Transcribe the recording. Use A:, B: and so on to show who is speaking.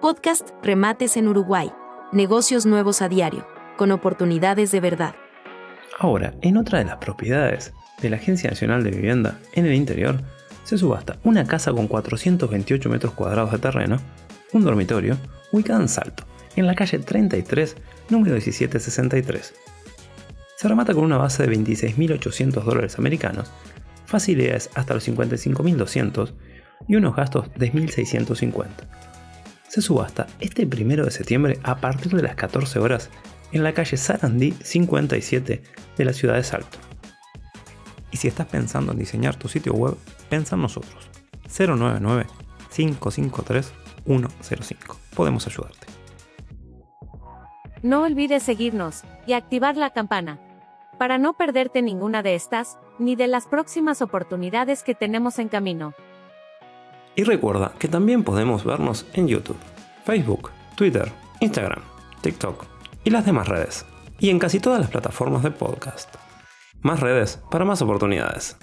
A: Podcast Remates en Uruguay. Negocios nuevos a diario, con oportunidades de verdad.
B: Ahora, en otra de las propiedades de la Agencia Nacional de Vivienda, en el interior, se subasta una casa con 428 metros cuadrados de terreno, un dormitorio, ubicada en Salto, en la calle 33, número 1763. Se remata con una base de 26.800 dólares americanos, facilidades hasta los 55.200 y unos gastos de 1.650. Se subasta este primero de septiembre a partir de las 14 horas en la calle Sarandí 57 de la ciudad de Salto. Y si estás pensando en diseñar tu sitio web, piensa en nosotros. 099-553-105. Podemos ayudarte.
C: No olvides seguirnos y activar la campana para no perderte ninguna de estas, ni de las próximas oportunidades que tenemos en camino.
B: Y recuerda que también podemos vernos en YouTube, Facebook, Twitter, Instagram, TikTok y las demás redes. Y en casi todas las plataformas de podcast. Más redes para más oportunidades.